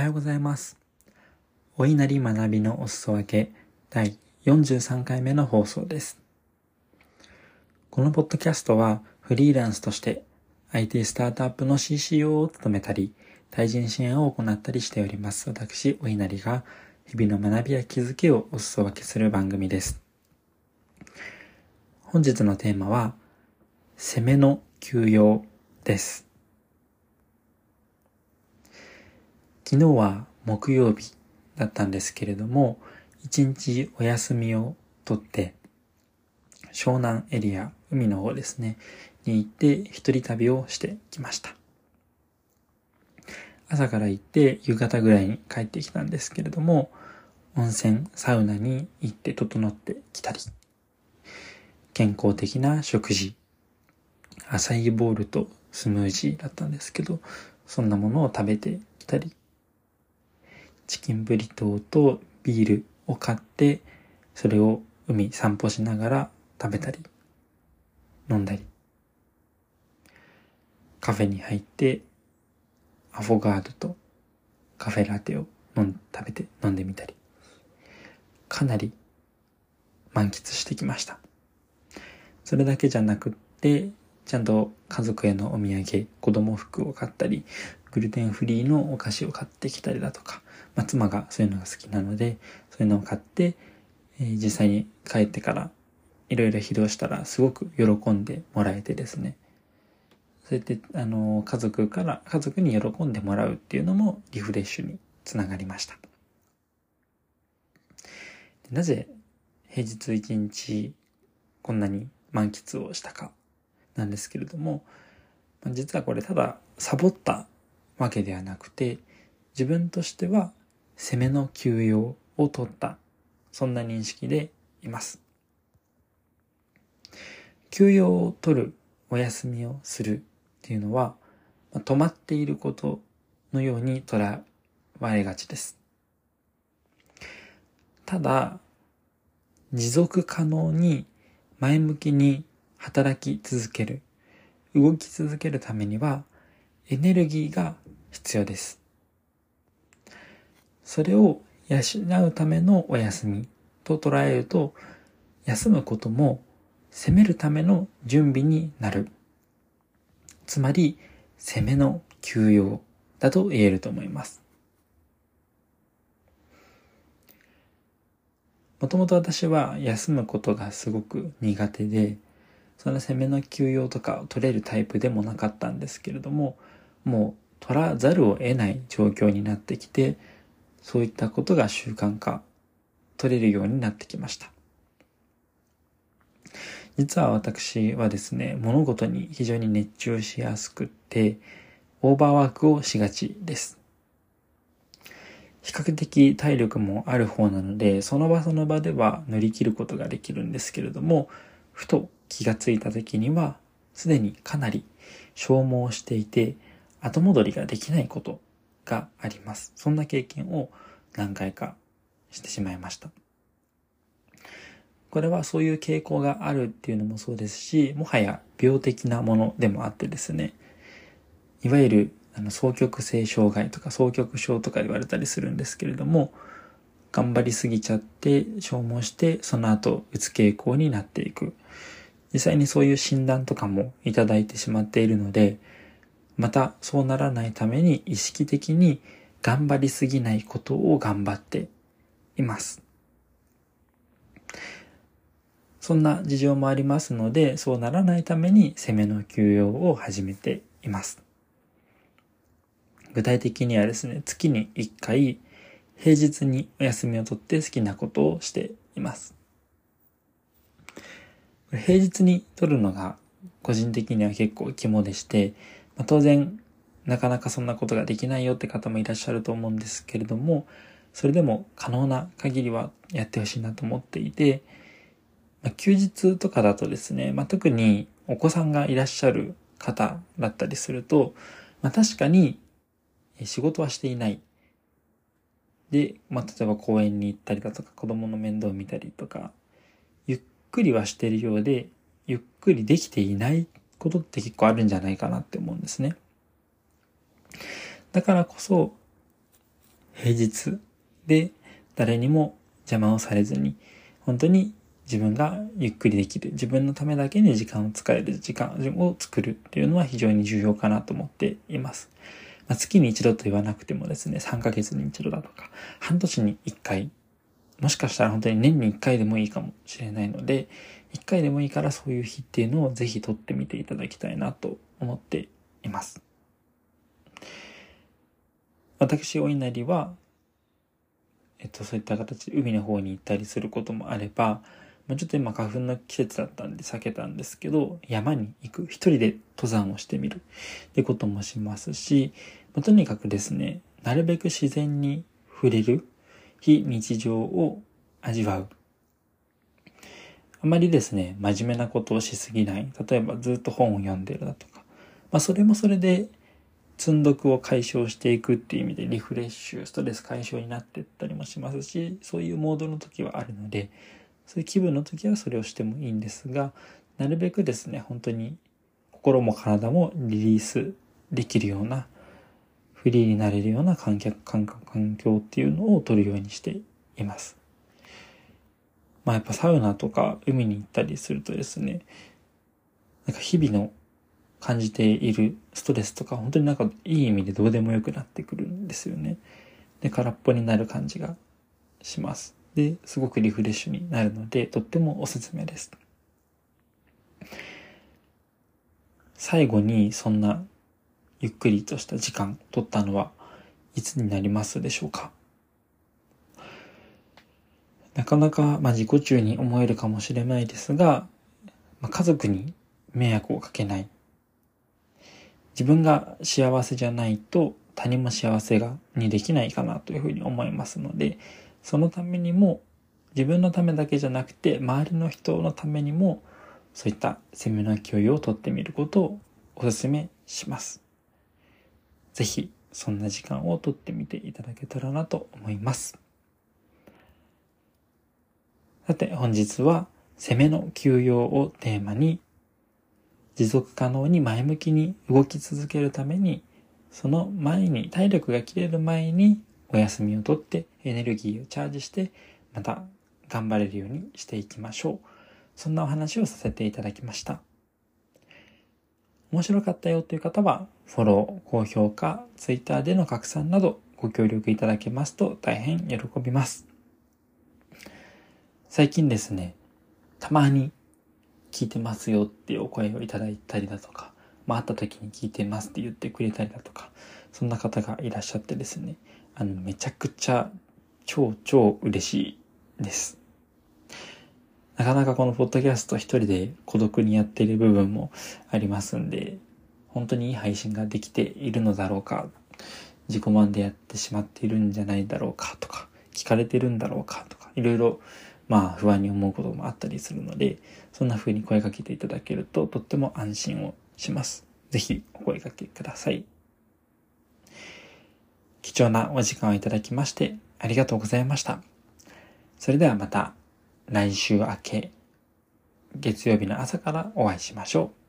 はようございます。お稲荷学びのお裾分け第43回目の放送です。このポッドキャストはフリーランスとして IT スタートアップの CCO を務めたり、対人支援を行ったりしております。私、お稲荷が日々の学びや気づきをお裾分けする番組です。本日のテーマは、攻めの休養です。昨日は木曜日だったんですけれども、一日お休みをとって、湘南エリア、海の方ですね、に行って一人旅をしてきました。朝から行って夕方ぐらいに帰ってきたんですけれども、温泉、サウナに行って整ってきたり、健康的な食事、アサイボールとスムージーだったんですけど、そんなものを食べてきたり、チキンブリトーとビールを買って、それを海散歩しながら食べたり、飲んだり、カフェに入って、アフォガードとカフェラテを飲ん食べて飲んでみたり、かなり満喫してきました。それだけじゃなくって、ちゃんと家族へのお土産、子供服を買ったり、グルテンフリーのお菓子を買ってきたりだとか、まあ、妻がそういうのが好きなので、そういうのを買って、えー、実際に帰ってからいろいろ披露したらすごく喜んでもらえてですね。そうやって、あの、家族から、家族に喜んでもらうっていうのもリフレッシュにつながりました。なぜ平日一日こんなに満喫をしたかなんですけれども、実はこれただサボったわけではなくて、自分としては攻めの休養を取った、そんな認識でいます。休養を取る、お休みをするっていうのは、止まっていることのように捉われがちです。ただ、持続可能に前向きに働き続ける、動き続けるためには、エネルギーが必要です。それを養うためのお休みと捉えると、休むことも攻めるための準備になる。つまり、攻めの休養だと言えると思います。もともと私は休むことがすごく苦手で、その攻めの休養とかを取れるタイプでもなかったんですけれども、もう取らざるを得ない状況になってきて、そういったことが習慣化、取れるようになってきました。実は私はですね、物事に非常に熱中しやすくて、オーバーワークをしがちです。比較的体力もある方なので、その場その場では乗り切ることができるんですけれども、ふと気がついた時には、すでにかなり消耗していて、後戻りができないことがあります。そんな経験を何回かしてしまいました。これはそういう傾向があるっていうのもそうですし、もはや病的なものでもあってですね、いわゆるあの双極性障害とか双極症とか言われたりするんですけれども、頑張りすぎちゃって消耗してその後うつ傾向になっていく。実際にそういう診断とかもいただいてしまっているので、またそうならないために意識的に頑張りすぎないことを頑張っています。そんな事情もありますので、そうならないために攻めの休養を始めています。具体的にはですね、月に1回、平日にお休みをとって好きなことをしています。平日に取るのが個人的には結構肝でして、まあ、当然、なかなかそんなことができないよって方もいらっしゃると思うんですけれども、それでも可能な限りはやってほしいなと思っていて、まあ、休日とかだとですね、まあ、特にお子さんがいらっしゃる方だったりすると、まあ、確かに仕事はしていない。で、まあ、例えば公園に行ったりだとか子供の面倒を見たりとか、ゆっくりはしてるようで、ゆっくりできていないことって結構あるんじゃないかなって思うんですね。だからこそ、平日で誰にも邪魔をされずに、本当に自分がゆっくりできる、自分のためだけに時間を使える時間を作るっていうのは非常に重要かなと思っています。まあ、月に一度と言わなくてもですね、3ヶ月に一度だとか、半年に1回、もしかしたら本当に年に1回でもいいかもしれないので、1回でもいいからそういう日っていうのをぜひ取ってみていただきたいなと思っています。私、お稲荷は、えっと、そういった形で海の方に行ったりすることもあれば、まあ、ちょっと今花粉の季節だったんで避けたんですけど、山に行く、一人で登山をしてみるってこともしますし、まあ、とにかくですね、なるべく自然に触れる非日常を味わう。あまりですね、真面目なことをしすぎない。例えばずっと本を読んでるだとか。まあそれもそれで積んどくを解消していくっていう意味でリフレッシュ、ストレス解消になっていったりもしますし、そういうモードの時はあるので、そういう気分の時はそれをしてもいいんですが、なるべくですね、本当に心も体もリリースできるような、フリーになれるような観客、感覚、環境っていうのを取るようにしています。まあやっぱサウナとか海に行ったりするとですね、なんか日々の感じているストレスとか、本当になんかいい意味でどうでもよくなってくるんですよね。で、空っぽになる感じがします。で、すごくリフレッシュになるので、とってもおすすめです。最後にそんなゆっくりとした時間取ったのはいつになりますでしょうか？なかなか、まあ、自己中に思えるかもしれないですが、まあ、家族に迷惑をかけない自分が幸せじゃないと他人も幸せがにできないかなというふうに思いますので、そのためにも自分のためだけじゃなくて周りの人のためにもそういった攻めの勢いをとってみることをお勧めします。ぜひそんな時間をとってみていただけたらなと思います。さて本日は攻めの休養をテーマに持続可能に前向きに動き続けるために、その前に、体力が切れる前にお休みをとってエネルギーをチャージして、また頑張れるようにしていきましょう。そんなお話をさせていただきました。面白かったよという方は、フォロー、高評価、ツイッターでの拡散などご協力いただけますと大変喜びます。最近ですね、たまに聞いてますよっていうお声をいただいたりだとか、まあ、会った時に聞いてますって言ってくれたりだとか、そんな方がいらっしゃってですね、あの、めちゃくちゃ超超嬉しいです。なかなかこのポッドキャスト一人で孤独にやっている部分もありますんで、本当にいい配信ができているのだろうか、自己満でやってしまっているんじゃないだろうかとか、聞かれてるんだろうかとか、いろいろまあ不安に思うこともあったりするので、そんな風に声かけていただけるととっても安心をします。ぜひお声かけください。貴重なお時間をいただきましてありがとうございました。それではまた来週明け月曜日の朝からお会いしましょう。